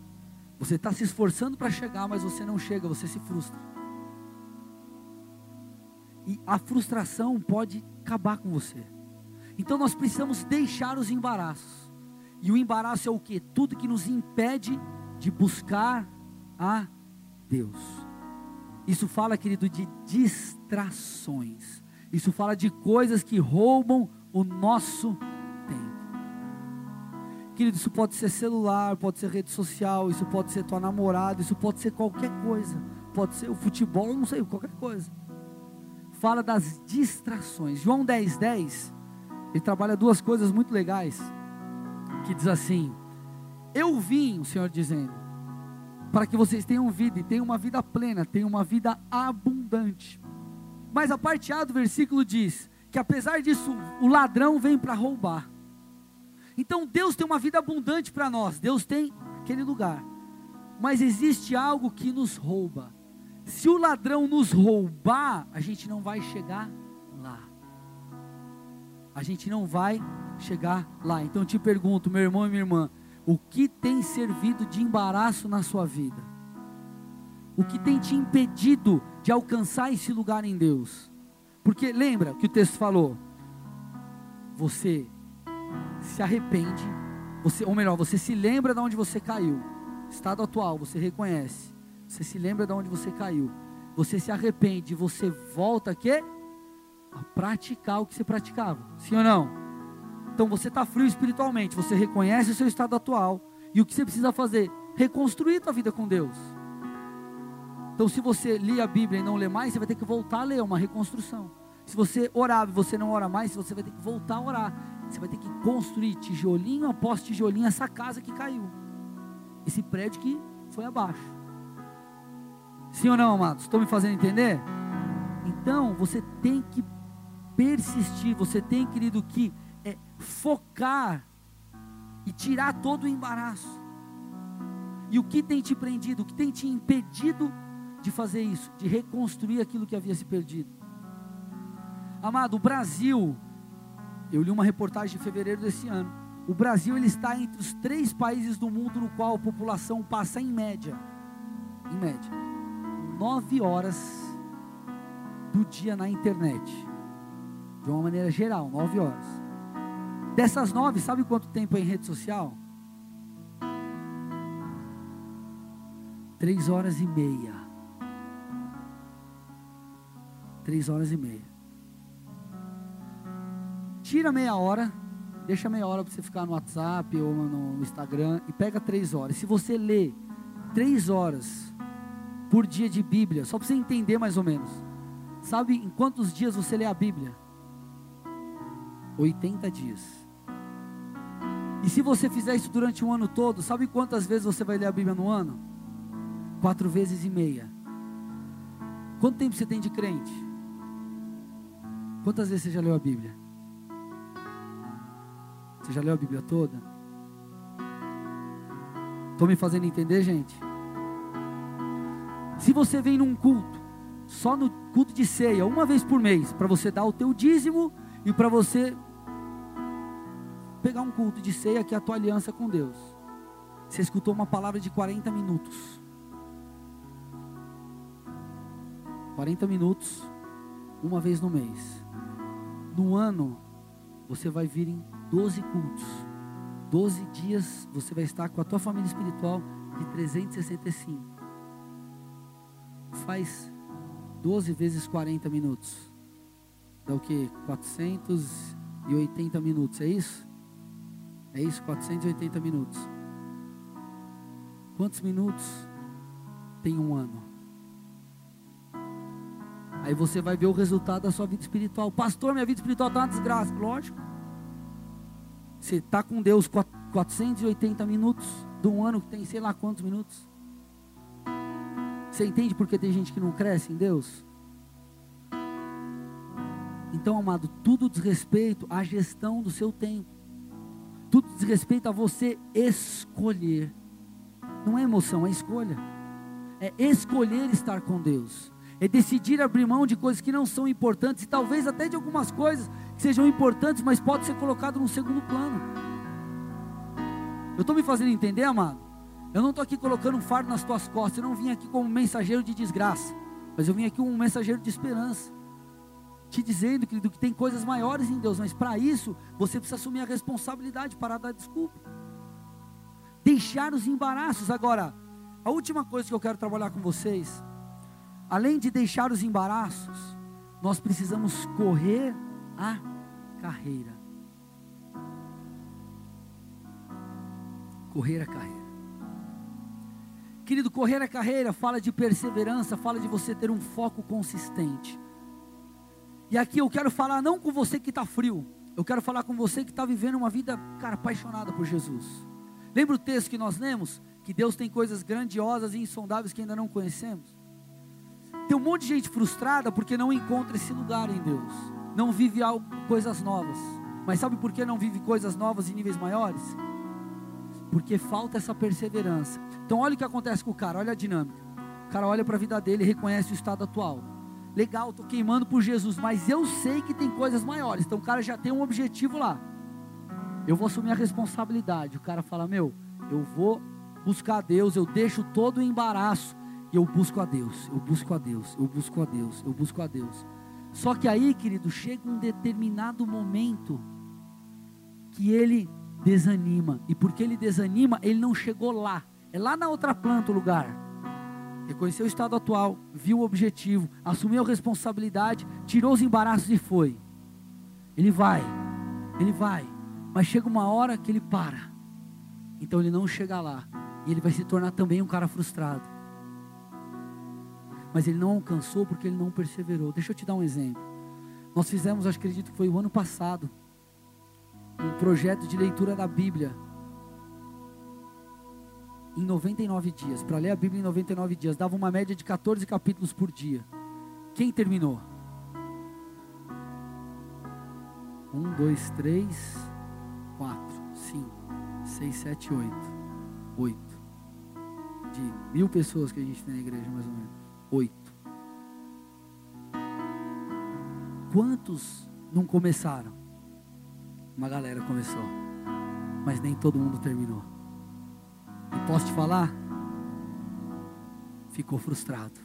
Você está se esforçando para chegar, mas você não chega, você se frustra. E a frustração pode acabar com você. Então nós precisamos deixar os embaraços. E o embaraço é o que? Tudo que nos impede de buscar a Deus. Isso fala, querido, de distrações. Isso fala de coisas que roubam o nosso tempo. Querido, isso pode ser celular, pode ser rede social, isso pode ser tua namorada, isso pode ser qualquer coisa. Pode ser o futebol, não sei, qualquer coisa. Fala das distrações. João 10, 10, ele trabalha duas coisas muito legais. Que diz assim: Eu vim, o Senhor dizendo, para que vocês tenham vida e tenham uma vida plena, tenham uma vida abundante. Mas a parte A do versículo diz que apesar disso, o ladrão vem para roubar. Então Deus tem uma vida abundante para nós, Deus tem aquele lugar. Mas existe algo que nos rouba. Se o ladrão nos roubar, a gente não vai chegar lá. A gente não vai chegar lá. Então eu te pergunto, meu irmão e minha irmã, o que tem servido de embaraço na sua vida? O que tem te impedido de alcançar esse lugar em Deus? Porque lembra que o texto falou: você se arrepende, você, ou melhor, você se lembra de onde você caiu, estado atual, você reconhece, você se lembra de onde você caiu, você se arrepende, você volta a quê? A praticar o que você praticava, sim ou não? Então você está frio espiritualmente, você reconhece o seu estado atual, e o que você precisa fazer? Reconstruir a vida com Deus. Então, se você lê a Bíblia e não lê mais, você vai ter que voltar a ler, uma reconstrução. Se você orava e você não ora mais, você vai ter que voltar a orar. Você vai ter que construir tijolinho após tijolinho essa casa que caiu. Esse prédio que foi abaixo. Sim ou não, amados? Estão me fazendo entender? Então, você tem que persistir, você tem, querido, que é, focar e tirar todo o embaraço. E o que tem te prendido, o que tem te impedido de fazer isso, de reconstruir aquilo que havia se perdido? Amado, o Brasil eu li uma reportagem de fevereiro desse ano. O Brasil ele está entre os três países do mundo no qual a população passa em média, em média, nove horas do dia na internet. De uma maneira geral, nove horas. Dessas nove, sabe quanto tempo é em rede social? Três horas e meia. Três horas e meia. Tira meia hora, deixa meia hora para você ficar no WhatsApp ou no Instagram e pega três horas. Se você lê três horas por dia de Bíblia, só para você entender mais ou menos, sabe em quantos dias você lê a Bíblia? 80 dias. E se você fizer isso durante um ano todo, sabe quantas vezes você vai ler a Bíblia no ano? Quatro vezes e meia. Quanto tempo você tem de crente? Quantas vezes você já leu a Bíblia? Você já leu a Bíblia toda? Estou me fazendo entender, gente? Se você vem num culto, só no culto de ceia, uma vez por mês, para você dar o teu dízimo e para você pegar um culto de ceia que é a tua aliança com Deus. Você escutou uma palavra de 40 minutos. 40 minutos, uma vez no mês. No ano, você vai vir em 12 cultos. 12 dias você vai estar com a tua família espiritual de 365. Faz 12 vezes 40 minutos. Dá o que? 480 minutos, é isso? É isso, 480 minutos. Quantos minutos tem um ano? Aí você vai ver o resultado da sua vida espiritual. Pastor, minha vida espiritual está uma desgraça. Lógico. Você está com Deus 480 minutos de um ano que tem sei lá quantos minutos. Você entende porque tem gente que não cresce em Deus? Então, amado, tudo diz respeito à gestão do seu tempo. Tudo diz respeito a você escolher. Não é emoção, é escolha. É escolher estar com Deus. É decidir abrir mão de coisas que não são importantes e talvez até de algumas coisas que sejam importantes, mas pode ser colocado no segundo plano. Eu estou me fazendo entender, amado? Eu não estou aqui colocando um fardo nas tuas costas. Eu não vim aqui como mensageiro de desgraça, mas eu vim aqui como um mensageiro de esperança te dizendo, querido, que tem coisas maiores em Deus, mas para isso você precisa assumir a responsabilidade para dar desculpa. Deixar os embaraços. Agora, a última coisa que eu quero trabalhar com vocês, além de deixar os embaraços, nós precisamos correr a carreira. Correr a carreira. Querido, correr a carreira fala de perseverança, fala de você ter um foco consistente. E aqui eu quero falar não com você que está frio, eu quero falar com você que está vivendo uma vida, cara, apaixonada por Jesus. Lembra o texto que nós lemos? Que Deus tem coisas grandiosas e insondáveis que ainda não conhecemos. Tem um monte de gente frustrada porque não encontra esse lugar em Deus, não vive algo, coisas novas. Mas sabe por que não vive coisas novas em níveis maiores? Porque falta essa perseverança. Então, olha o que acontece com o cara, olha a dinâmica. O cara olha para a vida dele e reconhece o estado atual legal, estou queimando por Jesus, mas eu sei que tem coisas maiores. Então o cara já tem um objetivo lá. Eu vou assumir a responsabilidade. O cara fala: Meu, eu vou buscar Deus, eu deixo todo o embaraço e eu busco a Deus, eu busco a Deus, eu busco a Deus, eu busco a Deus. Só que aí, querido, chega um determinado momento que ele desanima. E porque ele desanima, ele não chegou lá. É lá na outra planta o lugar reconheceu o estado atual, viu o objetivo, assumiu a responsabilidade, tirou os embaraços e foi. Ele vai, ele vai, mas chega uma hora que ele para. Então ele não chega lá e ele vai se tornar também um cara frustrado. Mas ele não alcançou porque ele não perseverou. Deixa eu te dar um exemplo. Nós fizemos, acredito que foi o ano passado, um projeto de leitura da Bíblia em 99 dias, para ler a Bíblia em 99 dias, dava uma média de 14 capítulos por dia. Quem terminou? Um, dois, três, quatro, cinco, seis, sete, oito. Oito. De mil pessoas que a gente tem na igreja, mais ou menos. Oito. Quantos não começaram? Uma galera começou, mas nem todo mundo terminou. E posso te falar? Ficou frustrado.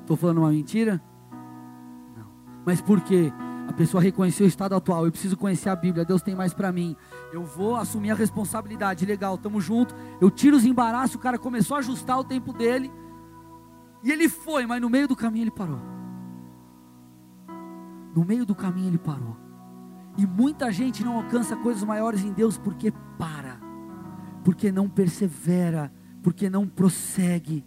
Estou falando uma mentira? Não. Mas por quê? A pessoa reconheceu o estado atual. Eu preciso conhecer a Bíblia. Deus tem mais para mim. Eu vou assumir a responsabilidade. Legal, tamo junto. Eu tiro os embaraços. O cara começou a ajustar o tempo dele. E ele foi, mas no meio do caminho ele parou. No meio do caminho ele parou. E muita gente não alcança coisas maiores em Deus porque para porque não persevera, porque não prossegue,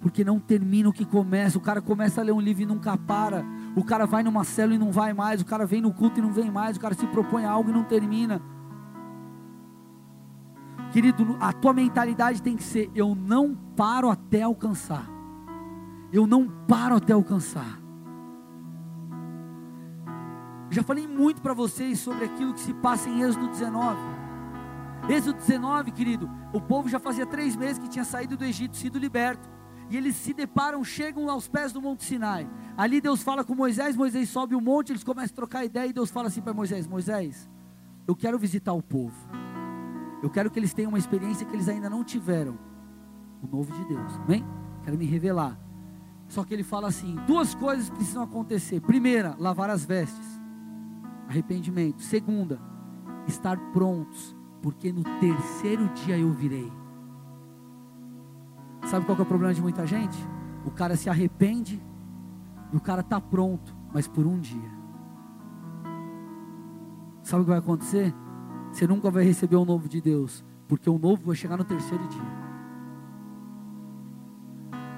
porque não termina o que começa. O cara começa a ler um livro e nunca para. O cara vai numa célula e não vai mais. O cara vem no culto e não vem mais. O cara se propõe a algo e não termina. Querido, a tua mentalidade tem que ser: eu não paro até alcançar. Eu não paro até alcançar. Já falei muito para vocês sobre aquilo que se passa em Êxodo 19. Êxodo 19, querido, o povo já fazia três meses que tinha saído do Egito, sido liberto. E eles se deparam, chegam aos pés do Monte Sinai. Ali Deus fala com Moisés, Moisés sobe o monte, eles começam a trocar ideia e Deus fala assim para Moisés: Moisés, eu quero visitar o povo. Eu quero que eles tenham uma experiência que eles ainda não tiveram. O novo de Deus, amém? Quero me revelar. Só que ele fala assim: duas coisas precisam acontecer. Primeira, lavar as vestes, arrependimento. Segunda, estar prontos porque no terceiro dia eu virei. Sabe qual é o problema de muita gente? O cara se arrepende e o cara está pronto, mas por um dia. Sabe o que vai acontecer? Você nunca vai receber o novo de Deus, porque o novo vai chegar no terceiro dia.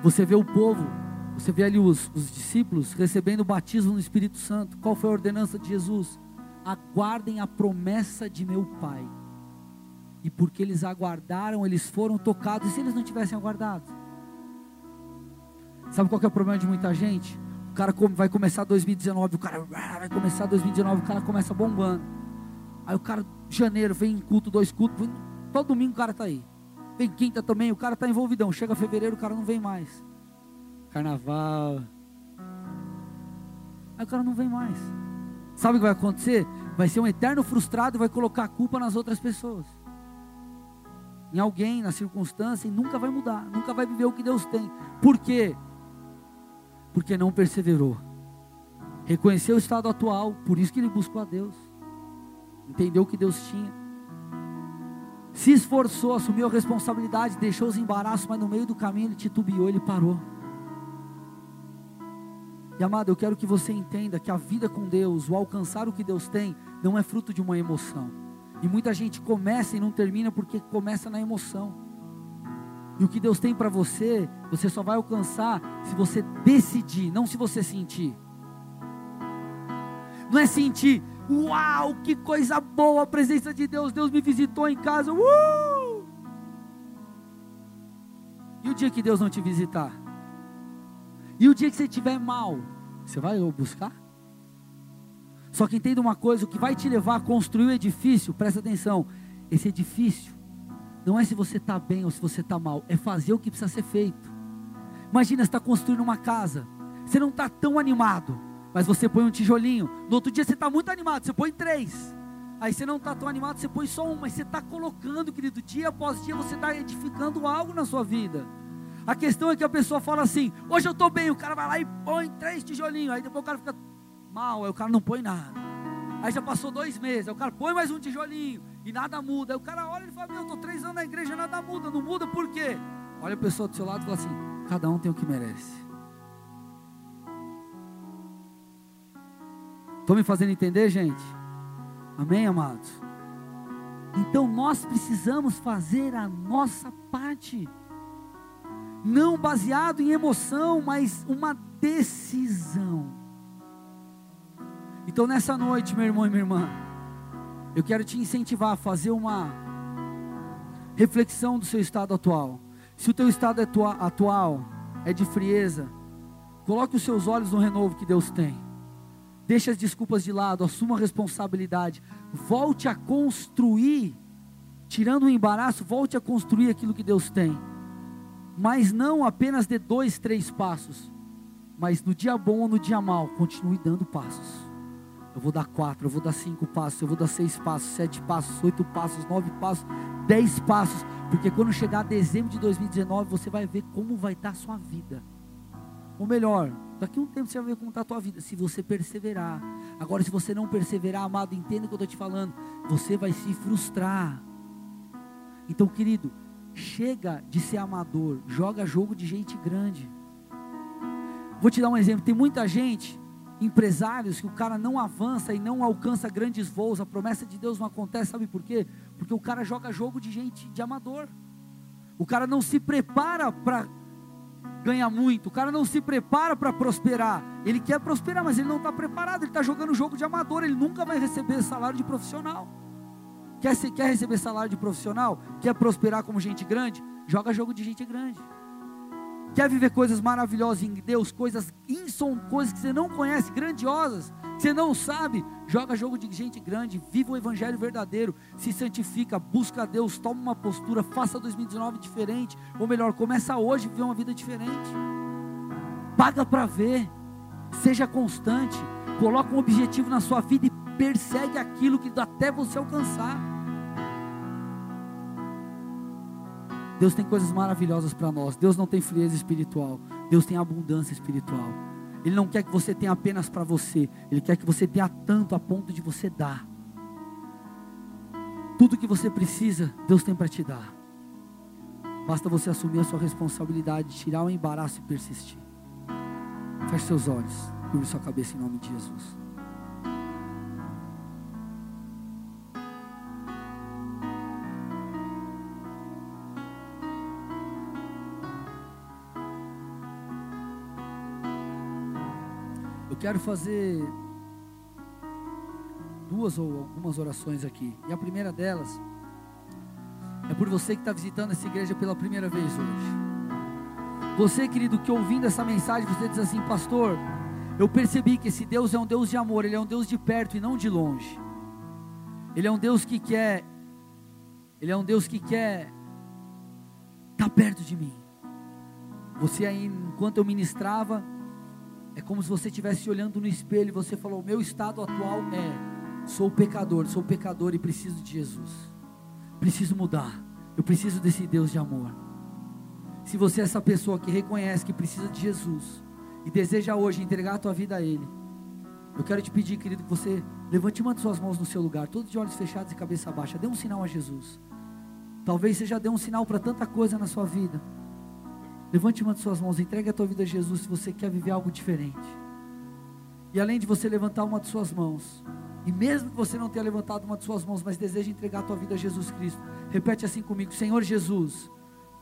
Você vê o povo, você vê ali os, os discípulos recebendo o batismo no Espírito Santo. Qual foi a ordenança de Jesus? Aguardem a promessa de meu Pai e porque eles aguardaram, eles foram tocados. E se eles não tivessem aguardado? Sabe qual é o problema de muita gente? O cara vai começar 2019, o cara vai começar 2019, o cara começa bombando. Aí o cara, janeiro, vem em culto, dois cultos, todo domingo o cara tá aí. Vem quinta também, o cara tá envolvidão. Chega fevereiro, o cara não vem mais. Carnaval. Aí o cara não vem mais. Sabe o que vai acontecer? Vai ser um eterno frustrado e vai colocar a culpa nas outras pessoas. Em alguém, na circunstância, e nunca vai mudar, nunca vai viver o que Deus tem. Por quê? Porque não perseverou. Reconheceu o estado atual, por isso que ele buscou a Deus. Entendeu o que Deus tinha. Se esforçou, assumiu a responsabilidade, deixou os embaraços, mas no meio do caminho ele titubeou, ele parou. E amado, eu quero que você entenda que a vida com Deus, o alcançar o que Deus tem, não é fruto de uma emoção. E muita gente começa e não termina porque começa na emoção. E o que Deus tem para você, você só vai alcançar se você decidir, não se você sentir. Não é sentir, uau, que coisa boa a presença de Deus, Deus me visitou em casa, uh! E o dia que Deus não te visitar? E o dia que você estiver mal, você vai buscar? Só que entenda uma coisa: o que vai te levar a construir o um edifício, presta atenção, esse edifício não é se você está bem ou se você está mal, é fazer o que precisa ser feito. Imagina, você está construindo uma casa, você não está tão animado, mas você põe um tijolinho, no outro dia você está muito animado, você põe três. Aí você não está tão animado, você põe só um, mas você está colocando, querido, dia após dia você está edificando algo na sua vida. A questão é que a pessoa fala assim: hoje eu estou bem, o cara vai lá e põe três tijolinhos, aí depois o cara fica mal, aí o cara não põe nada. Aí já passou dois meses, aí o cara põe mais um tijolinho e nada muda. Aí o cara olha e fala: Meu, eu estou três anos na igreja, nada muda, não muda por quê? Olha a pessoa do seu lado e fala assim: Cada um tem o que merece. Estou me fazendo entender, gente? Amém, amados? Então nós precisamos fazer a nossa parte não baseado em emoção, mas uma decisão. Então nessa noite, meu irmão e minha irmã, eu quero te incentivar a fazer uma reflexão do seu estado atual. Se o teu estado atual é de frieza, coloque os seus olhos no renovo que Deus tem. Deixe as desculpas de lado, assuma a responsabilidade, volte a construir, tirando o embaraço, volte a construir aquilo que Deus tem mas não apenas de dois, três passos, mas no dia bom ou no dia mal, continue dando passos. Eu vou dar quatro, eu vou dar cinco passos, eu vou dar seis passos, sete passos, oito passos, nove passos, dez passos, porque quando chegar dezembro de 2019, você vai ver como vai estar a sua vida. Ou melhor, daqui a um tempo você vai ver como está a tua vida, se você perseverar. Agora, se você não perseverar, amado, entenda o que eu estou te falando, você vai se frustrar. Então, querido, Chega de ser amador, joga jogo de gente grande. Vou te dar um exemplo: tem muita gente, empresários, que o cara não avança e não alcança grandes voos, a promessa de Deus não acontece, sabe por quê? Porque o cara joga jogo de gente, de amador. O cara não se prepara para ganhar muito, o cara não se prepara para prosperar. Ele quer prosperar, mas ele não está preparado, ele está jogando jogo de amador, ele nunca vai receber salário de profissional. Quer, quer receber salário de profissional? Quer prosperar como gente grande? Joga jogo de gente grande. Quer viver coisas maravilhosas em Deus, coisas insom, coisas que você não conhece, grandiosas, que você não sabe? Joga jogo de gente grande, viva o evangelho verdadeiro, se santifica, busca a Deus, toma uma postura, faça 2019 diferente, ou melhor, começa hoje a viver uma vida diferente. Paga para ver, seja constante, coloca um objetivo na sua vida e persegue aquilo que até você alcançar. Deus tem coisas maravilhosas para nós. Deus não tem frieza espiritual. Deus tem abundância espiritual. Ele não quer que você tenha apenas para você. Ele quer que você tenha tanto a ponto de você dar. Tudo que você precisa, Deus tem para te dar. Basta você assumir a sua responsabilidade, tirar o embaraço e persistir. Feche seus olhos. Curve sua cabeça em nome de Jesus. Quero fazer duas ou algumas orações aqui. E a primeira delas é por você que está visitando essa igreja pela primeira vez hoje. Você, querido, que ouvindo essa mensagem, você diz assim, pastor, eu percebi que esse Deus é um Deus de amor, ele é um Deus de perto e não de longe. Ele é um Deus que quer, ele é um Deus que quer estar tá perto de mim. Você aí, enquanto eu ministrava, é como se você estivesse olhando no espelho e você falou: meu estado atual é, sou pecador, sou pecador e preciso de Jesus. Preciso mudar. Eu preciso desse Deus de amor. Se você é essa pessoa que reconhece que precisa de Jesus e deseja hoje entregar a tua vida a Ele, eu quero te pedir, querido, que você levante uma de suas mãos no seu lugar, todos de olhos fechados e cabeça baixa. Dê um sinal a Jesus. Talvez você já dê um sinal para tanta coisa na sua vida. Levante uma de suas mãos, entregue a tua vida a Jesus se você quer viver algo diferente. E além de você levantar uma de suas mãos, e mesmo que você não tenha levantado uma de suas mãos, mas deseja entregar a tua vida a Jesus Cristo, repete assim comigo: Senhor Jesus,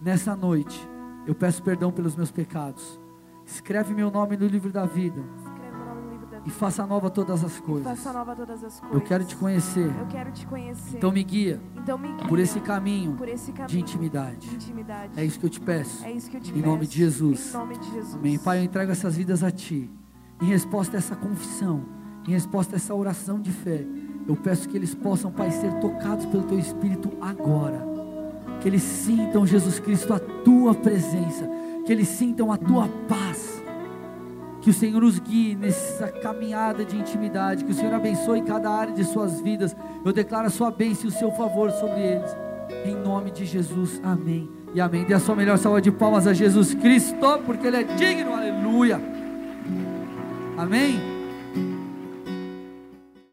nessa noite, eu peço perdão pelos meus pecados. Escreve meu nome no livro da vida e faça nova todas as coisas. Faça nova todas as coisas. Eu quero te conhecer. Eu quero te conhecer. Então me guia. Então me guia por esse caminho, por esse caminho de, intimidade. de intimidade. É isso que eu te peço. É isso que eu te em peço. nome de Jesus. Em nome de Jesus. Amém. Pai, eu entrego essas vidas a ti. Em resposta a essa confissão, em resposta a essa oração de fé, eu peço que eles possam, Pai, ser tocados pelo teu espírito agora. Que eles sintam Jesus Cristo a tua presença, que eles sintam a tua paz que o Senhor os guie nessa caminhada de intimidade. Que o Senhor abençoe cada área de suas vidas. Eu declaro a sua bênção e o seu favor sobre eles. Em nome de Jesus. Amém. E amém. Dê a sua melhor salva de palmas a Jesus Cristo, porque Ele é digno. Aleluia. Amém.